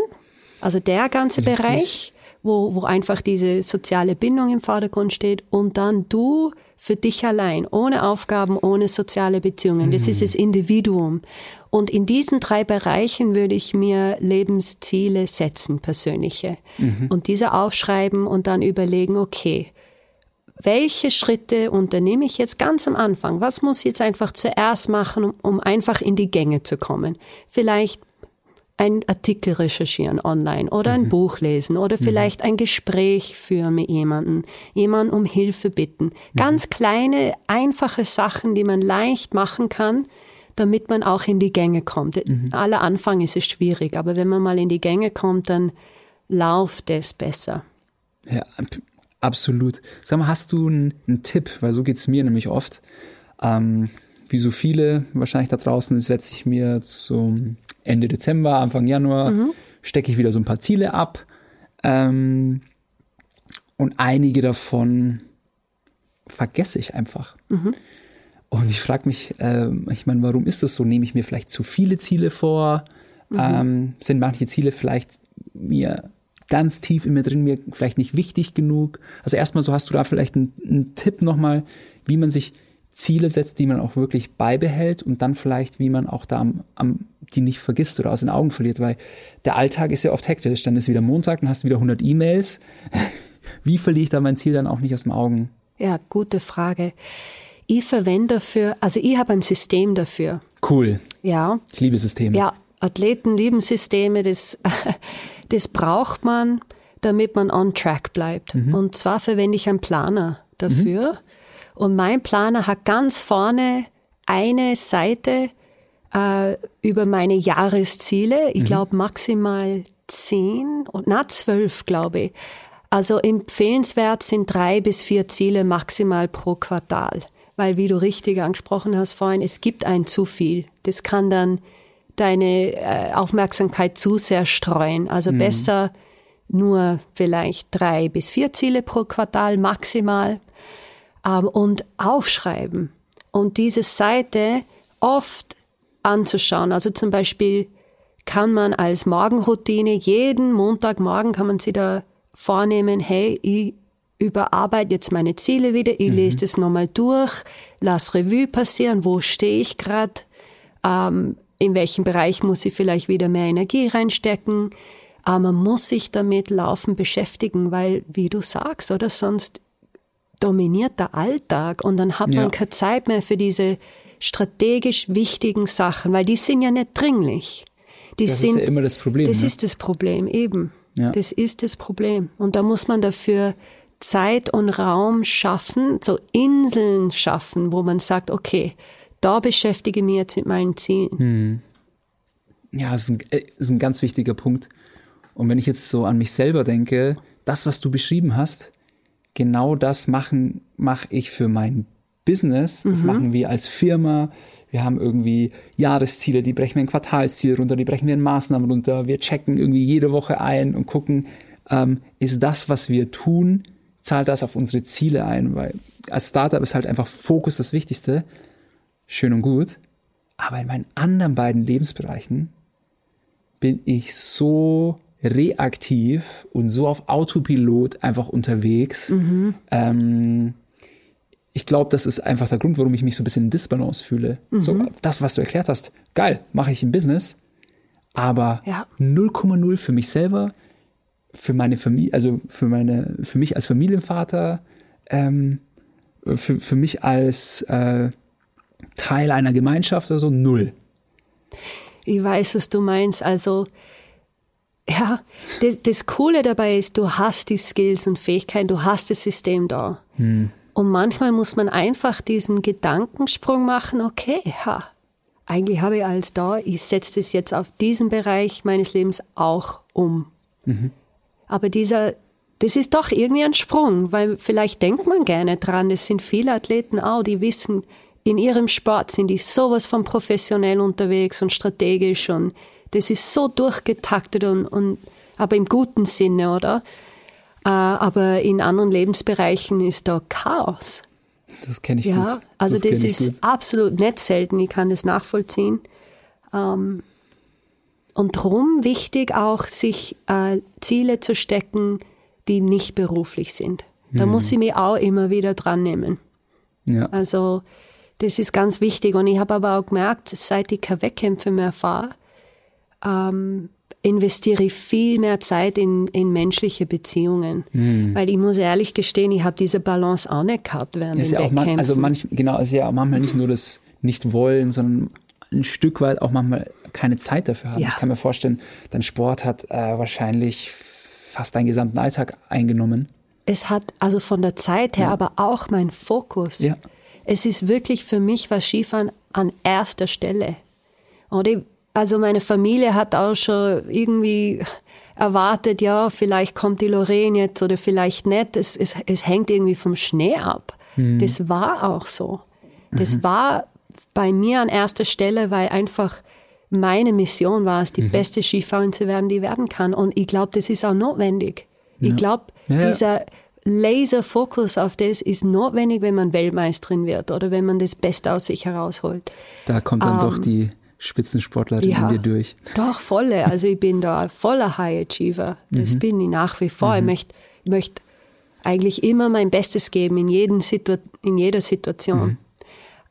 also der ganze Richtig. Bereich wo, wo einfach diese soziale Bindung im Vordergrund steht und dann du für dich allein, ohne Aufgaben, ohne soziale Beziehungen. Das mhm. ist das Individuum. Und in diesen drei Bereichen würde ich mir Lebensziele setzen, persönliche. Mhm. Und diese aufschreiben und dann überlegen, okay, welche Schritte unternehme ich jetzt ganz am Anfang? Was muss ich jetzt einfach zuerst machen, um, um einfach in die Gänge zu kommen? Vielleicht ein Artikel recherchieren online oder ein mhm. Buch lesen oder mhm. vielleicht ein Gespräch führen mit jemandem, jemanden um Hilfe bitten. Mhm. Ganz kleine, einfache Sachen, die man leicht machen kann, damit man auch in die Gänge kommt. Mhm. Aller Anfang ist es schwierig, aber wenn man mal in die Gänge kommt, dann läuft es besser. Ja, absolut. Sag mal, hast du einen, einen Tipp? Weil so geht's mir nämlich oft. Ähm, wie so viele wahrscheinlich da draußen setze ich mir zum Ende Dezember, Anfang Januar mhm. stecke ich wieder so ein paar Ziele ab. Ähm, und einige davon vergesse ich einfach. Mhm. Und ich frage mich, äh, ich meine, warum ist das so? Nehme ich mir vielleicht zu viele Ziele vor? Mhm. Ähm, sind manche Ziele vielleicht mir ganz tief in mir drin, mir vielleicht nicht wichtig genug? Also erstmal so hast du da vielleicht einen, einen Tipp nochmal, wie man sich Ziele setzt, die man auch wirklich beibehält und dann vielleicht, wie man auch da am, am die nicht vergisst oder aus den Augen verliert, weil der Alltag ist ja oft hektisch. Dann ist wieder Montag, dann hast du wieder 100 E-Mails. Wie verliere ich da mein Ziel dann auch nicht aus den Augen? Ja, gute Frage. Ich verwende dafür, also ich habe ein System dafür. Cool. Ja. Ich liebe Systeme. Ja, Athleten lieben Systeme, das, das braucht man, damit man on track bleibt. Mhm. Und zwar verwende ich einen Planer dafür. Mhm. Und mein Planer hat ganz vorne eine Seite äh, über meine Jahresziele. Ich mhm. glaube maximal zehn und na zwölf, glaube ich. Also empfehlenswert sind drei bis vier Ziele maximal pro Quartal. Weil, wie du richtig angesprochen hast vorhin, es gibt ein zu viel. Das kann dann deine äh, Aufmerksamkeit zu sehr streuen. Also mhm. besser nur vielleicht drei bis vier Ziele pro Quartal maximal und aufschreiben. Und diese Seite oft anzuschauen. Also zum Beispiel kann man als Morgenroutine jeden Montagmorgen kann man sich da vornehmen, hey, ich überarbeite jetzt meine Ziele wieder, ich mhm. lese das nochmal durch, lass Revue passieren, wo stehe ich gerade, ähm, in welchem Bereich muss ich vielleicht wieder mehr Energie reinstecken. Aber man muss sich damit laufen beschäftigen, weil, wie du sagst, oder sonst dominiert der Alltag und dann hat man ja. keine Zeit mehr für diese strategisch wichtigen Sachen, weil die sind ja nicht dringlich. Die das sind, ist ja immer das Problem. Das ne? ist das Problem, eben. Ja. Das ist das Problem. Und da muss man dafür Zeit und Raum schaffen, so Inseln schaffen, wo man sagt, okay, da beschäftige ich mich jetzt mit meinen Zielen. Hm. Ja, das ist ein, äh, ist ein ganz wichtiger Punkt. Und wenn ich jetzt so an mich selber denke, das, was du beschrieben hast, genau das machen mache ich für mein Business. Das mhm. machen wir als Firma. Wir haben irgendwie Jahresziele, die brechen wir in Quartalsziele runter, die brechen wir in Maßnahmen runter. Wir checken irgendwie jede Woche ein und gucken, ähm, ist das, was wir tun, zahlt das auf unsere Ziele ein? Weil als Startup ist halt einfach Fokus das Wichtigste. Schön und gut. Aber in meinen anderen beiden Lebensbereichen bin ich so reaktiv und so auf Autopilot einfach unterwegs. Mhm. Ähm, ich glaube, das ist einfach der Grund, warum ich mich so ein bisschen in Disbalance fühle. Mhm. So, das, was du erklärt hast, geil, mache ich im Business, aber 0,0 für mich selber, für meine Familie, also für meine, für mich als Familienvater, ähm, für, für mich als äh, Teil einer Gemeinschaft oder so, null. Ich weiß, was du meinst. Also, ja, das, das Coole dabei ist, du hast die Skills und Fähigkeiten, du hast das System da. Hm. Und manchmal muss man einfach diesen Gedankensprung machen, okay, ha, eigentlich habe ich alles da, ich setze das jetzt auf diesen Bereich meines Lebens auch um. Mhm. Aber dieser, das ist doch irgendwie ein Sprung, weil vielleicht denkt man gerne dran, es sind viele Athleten auch, die wissen, in ihrem Sport sind die sowas von professionell unterwegs und strategisch und das ist so durchgetaktet und, und aber im guten Sinne, oder? Äh, aber in anderen Lebensbereichen ist da Chaos. Das kenne ich ja, gut. Also das, das ist gut. absolut nicht selten. Ich kann das nachvollziehen. Ähm, und darum wichtig auch, sich äh, Ziele zu stecken, die nicht beruflich sind. Da hm. muss ich mich auch immer wieder dran nehmen. Ja. Also das ist ganz wichtig. Und ich habe aber auch gemerkt, seit ich keine Wettkämpfe mehr fahre, ähm, investiere ich viel mehr Zeit in, in menschliche Beziehungen. Mhm. Weil ich muss ehrlich gestehen, ich habe diese Balance auch nicht gehabt während ja, den ja man, Also manch, genau, also ja manchmal nicht nur das Nicht-Wollen, sondern ein Stück weit auch manchmal keine Zeit dafür haben. Ja. Ich kann mir vorstellen, dein Sport hat äh, wahrscheinlich fast deinen gesamten Alltag eingenommen. Es hat also von der Zeit her, ja. aber auch mein Fokus. Ja. Es ist wirklich für mich was Skifahren an erster Stelle. Oder also meine Familie hat auch schon irgendwie erwartet, ja, vielleicht kommt die Lorraine jetzt oder vielleicht nicht. Es, es, es hängt irgendwie vom Schnee ab. Mhm. Das war auch so. Das mhm. war bei mir an erster Stelle, weil einfach meine Mission war es, die mhm. beste Skifahrerin zu werden, die werden kann. Und ich glaube, das ist auch notwendig. Ja. Ich glaube, ja, dieser Laser-Fokus auf das ist notwendig, wenn man Weltmeisterin wird oder wenn man das Beste aus sich herausholt. Da kommt dann um, doch ähm, die Spitzensportlerin ja, in dir durch. Doch, volle. Also ich bin da voller High Achiever. Das mhm. bin ich nach wie vor. Mhm. Ich möchte möcht eigentlich immer mein Bestes geben in, jeden Situ in jeder Situation. Mhm.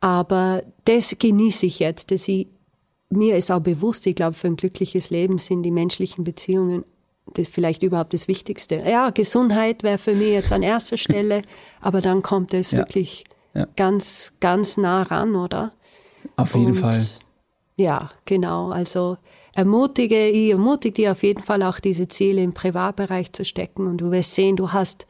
Aber das genieße ich jetzt, dass ich, mir ist auch bewusst, ich glaube, für ein glückliches Leben sind die menschlichen Beziehungen das vielleicht überhaupt das Wichtigste. Ja, Gesundheit wäre für mich jetzt an erster Stelle, aber dann kommt es ja. wirklich ja. ganz, ganz nah ran, oder? Auf jeden Und Fall. Ja, genau. Also ermutige, ich ermutige dich auf jeden Fall auch diese Ziele im Privatbereich zu stecken und du wirst sehen, du hast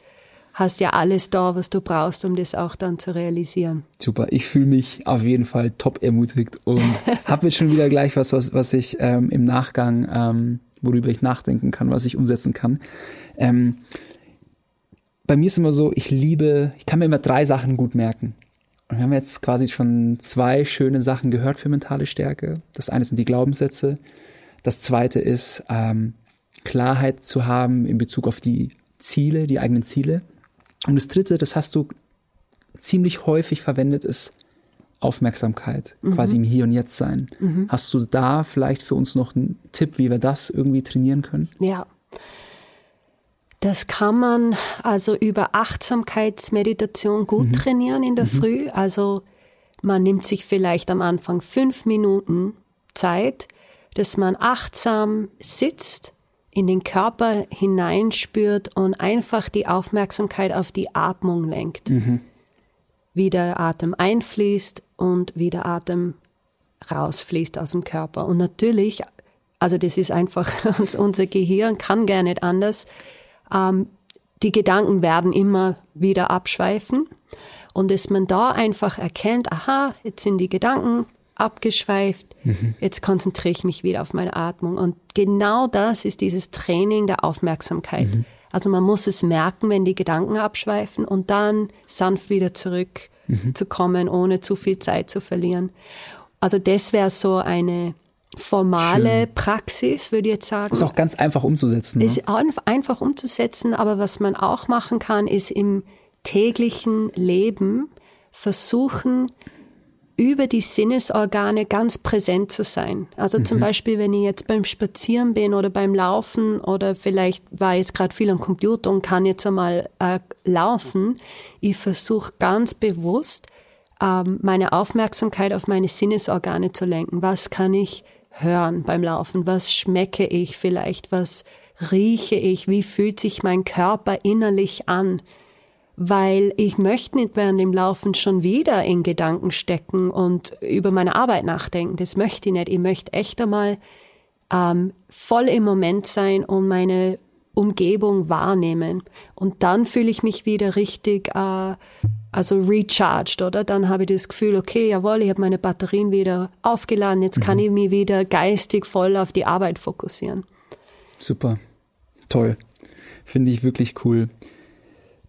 hast ja alles da, was du brauchst, um das auch dann zu realisieren. Super, ich fühle mich auf jeden Fall top ermutigt und habe jetzt schon wieder gleich was, was, was ich ähm, im Nachgang, ähm, worüber ich nachdenken kann, was ich umsetzen kann. Ähm, bei mir ist immer so, ich liebe, ich kann mir immer drei Sachen gut merken. Und wir haben jetzt quasi schon zwei schöne Sachen gehört für mentale Stärke. Das eine sind die Glaubenssätze. Das zweite ist ähm, Klarheit zu haben in Bezug auf die Ziele, die eigenen Ziele. Und das dritte, das hast du ziemlich häufig verwendet, ist Aufmerksamkeit, mhm. quasi im Hier und Jetzt sein. Mhm. Hast du da vielleicht für uns noch einen Tipp, wie wir das irgendwie trainieren können? Ja. Das kann man also über Achtsamkeitsmeditation gut mhm. trainieren in der mhm. Früh. Also man nimmt sich vielleicht am Anfang fünf Minuten Zeit, dass man achtsam sitzt, in den Körper hineinspürt und einfach die Aufmerksamkeit auf die Atmung lenkt. Mhm. Wie der Atem einfließt und wie der Atem rausfließt aus dem Körper. Und natürlich, also das ist einfach, unser Gehirn kann gar nicht anders, ähm, die Gedanken werden immer wieder abschweifen und dass man da einfach erkennt, aha, jetzt sind die Gedanken abgeschweift, mhm. jetzt konzentriere ich mich wieder auf meine Atmung. Und genau das ist dieses Training der Aufmerksamkeit. Mhm. Also man muss es merken, wenn die Gedanken abschweifen und dann sanft wieder zurück mhm. zu kommen, ohne zu viel Zeit zu verlieren. Also das wäre so eine formale Schön. Praxis, würde ich jetzt sagen. Ist auch ganz einfach umzusetzen. Ne? Ist einfach umzusetzen, aber was man auch machen kann, ist im täglichen Leben versuchen, über die Sinnesorgane ganz präsent zu sein. Also mhm. zum Beispiel, wenn ich jetzt beim Spazieren bin oder beim Laufen oder vielleicht war jetzt gerade viel am Computer und kann jetzt einmal äh, laufen, ich versuche ganz bewusst ähm, meine Aufmerksamkeit auf meine Sinnesorgane zu lenken. Was kann ich hören beim Laufen? Was schmecke ich vielleicht? Was rieche ich? Wie fühlt sich mein Körper innerlich an? weil ich möchte nicht während dem Laufen schon wieder in Gedanken stecken und über meine Arbeit nachdenken. Das möchte ich nicht. Ich möchte echt einmal ähm, voll im Moment sein und meine Umgebung wahrnehmen. Und dann fühle ich mich wieder richtig, äh, also recharged, oder? Dann habe ich das Gefühl, okay, jawohl, ich habe meine Batterien wieder aufgeladen, jetzt mhm. kann ich mich wieder geistig voll auf die Arbeit fokussieren. Super, toll, finde ich wirklich cool.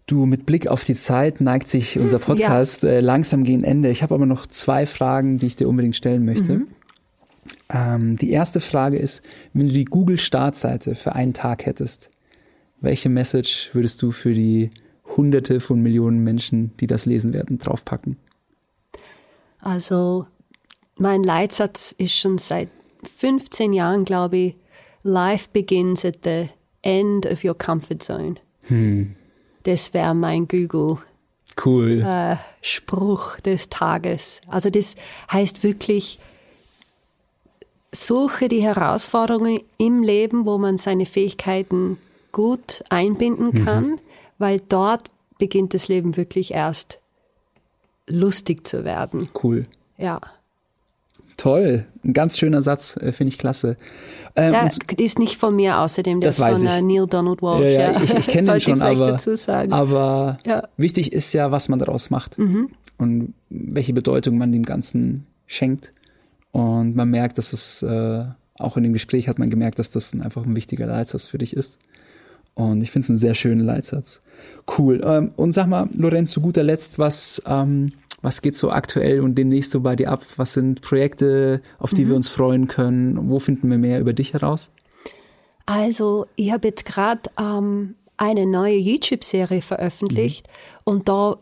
Du, mit Blick auf die Zeit neigt sich unser Podcast ja. äh, langsam gegen Ende. Ich habe aber noch zwei Fragen, die ich dir unbedingt stellen möchte. Mhm. Ähm, die erste Frage ist, wenn du die Google-Startseite für einen Tag hättest, welche Message würdest du für die Hunderte von Millionen Menschen, die das lesen werden, draufpacken? Also, mein Leitsatz ist schon seit 15 Jahren, glaube ich, Life begins at the end of your comfort zone. Hm. Das wäre mein Google. Cool. Äh, Spruch des Tages. Also das heißt wirklich, suche die Herausforderungen im Leben, wo man seine Fähigkeiten gut einbinden mhm. kann, mhm. Weil dort beginnt das Leben wirklich erst lustig zu werden. Cool. Ja. Toll, ein ganz schöner Satz, äh, finde ich klasse. Ähm, der ist nicht von mir außerdem, der das ist von ich. Neil Donald Walsh. Ja, ja, ich, ich kenne ihn schon, aber, aber ja. wichtig ist ja, was man daraus macht mhm. und welche Bedeutung man dem Ganzen schenkt. Und man merkt, dass es, äh, auch in dem Gespräch hat man gemerkt, dass das einfach ein wichtiger Leitsatz für dich ist. Und ich finde es einen sehr schönen Leitsatz. Cool. Ähm, und sag mal, Lorenz, zu guter Letzt, was ähm, was geht so aktuell und demnächst so bei dir ab? Was sind Projekte, auf die mhm. wir uns freuen können? Wo finden wir mehr über dich heraus? Also, ich habe jetzt gerade ähm, eine neue YouTube-Serie veröffentlicht mhm. und da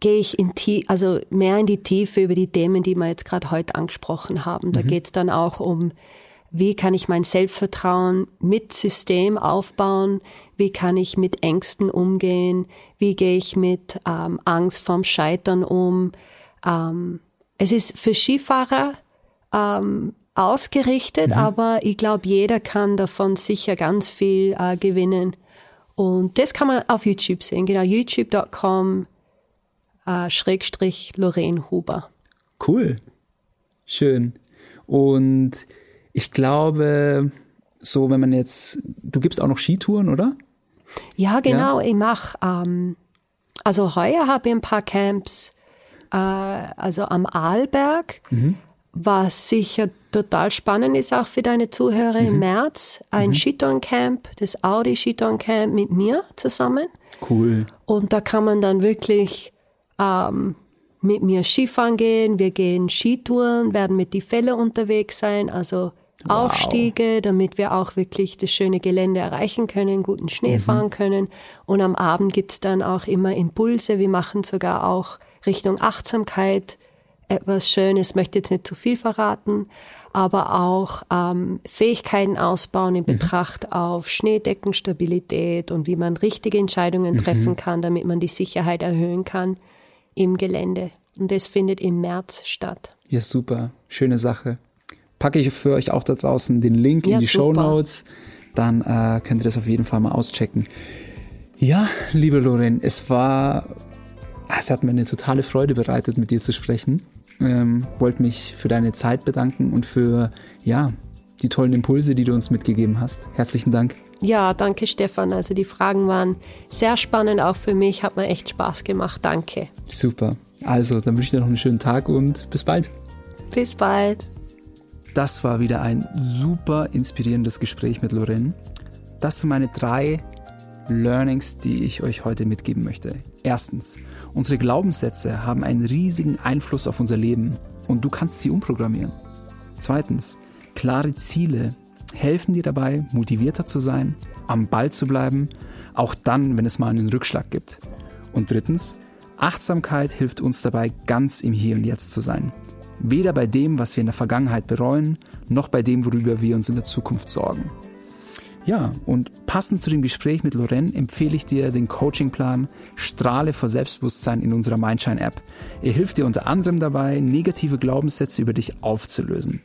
gehe ich in die, also mehr in die Tiefe über die Themen, die wir jetzt gerade heute angesprochen haben. Da mhm. geht es dann auch um, wie kann ich mein Selbstvertrauen mit System aufbauen? Wie kann ich mit Ängsten umgehen? Wie gehe ich mit ähm, Angst vorm Scheitern um? Ähm, es ist für Skifahrer ähm, ausgerichtet, mhm. aber ich glaube, jeder kann davon sicher ganz viel äh, gewinnen. Und das kann man auf YouTube sehen, genau, youtube.com äh, Schrägstrich Lorraine Huber. Cool. Schön. Und ich glaube, so wenn man jetzt, du gibst auch noch Skitouren, oder? Ja, genau. Ja? Ich mache, ähm, also heuer habe ich ein paar Camps, äh, also am Arlberg, mhm. was sicher total spannend ist, auch für deine Zuhörer mhm. im März. Ein mhm. Skitourencamp, das Audi Skitourencamp mit mir zusammen. Cool. Und da kann man dann wirklich ähm, mit mir Skifahren gehen. Wir gehen Skitouren, werden mit die Fälle unterwegs sein. Also wow. Aufstiege, damit wir auch wirklich das schöne Gelände erreichen können, guten Schnee mhm. fahren können. Und am Abend gibt's dann auch immer Impulse. Wir machen sogar auch Richtung Achtsamkeit etwas Schönes, möchte jetzt nicht zu viel verraten, aber auch ähm, Fähigkeiten ausbauen in mhm. Betracht mhm. auf Schneedeckenstabilität und wie man richtige Entscheidungen mhm. treffen kann, damit man die Sicherheit erhöhen kann im Gelände. Und das findet im März statt. Ja, super. Schöne Sache packe ich für euch auch da draußen den Link ja, in die. Show Notes. Dann äh, könnt ihr das auf jeden Fall mal auschecken. Ja, liebe Lorin, es war, es hat mir eine totale Freude bereitet, mit dir zu sprechen. Ähm, wollte mich für deine Zeit bedanken und für, ja, die tollen Impulse, die du uns mitgegeben hast. Herzlichen Dank. Ja, danke Stefan. Also die Fragen waren sehr spannend auch für mich. Hat mir echt Spaß gemacht. Danke. Super. Also, dann wünsche ich dir noch einen schönen Tag und bis bald. Bis bald. Das war wieder ein super inspirierendes Gespräch mit Lorraine. Das sind meine drei Learnings, die ich euch heute mitgeben möchte. Erstens, unsere Glaubenssätze haben einen riesigen Einfluss auf unser Leben und du kannst sie umprogrammieren. Zweitens, klare Ziele helfen dir dabei, motivierter zu sein, am Ball zu bleiben, auch dann, wenn es mal einen Rückschlag gibt. Und drittens, Achtsamkeit hilft uns dabei, ganz im Hier und Jetzt zu sein. Weder bei dem, was wir in der Vergangenheit bereuen, noch bei dem, worüber wir uns in der Zukunft sorgen. Ja, und passend zu dem Gespräch mit Loren empfehle ich dir den Coachingplan Strahle vor Selbstbewusstsein in unserer Mindshine-App. Er hilft dir unter anderem dabei, negative Glaubenssätze über dich aufzulösen.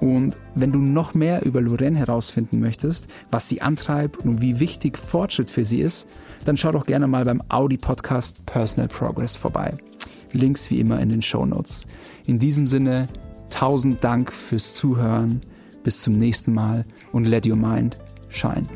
Und wenn du noch mehr über Lorraine herausfinden möchtest, was sie antreibt und wie wichtig Fortschritt für sie ist, dann schau doch gerne mal beim Audi Podcast Personal Progress vorbei. Links wie immer in den Show Notes. In diesem Sinne, tausend Dank fürs Zuhören. Bis zum nächsten Mal und let your mind shine.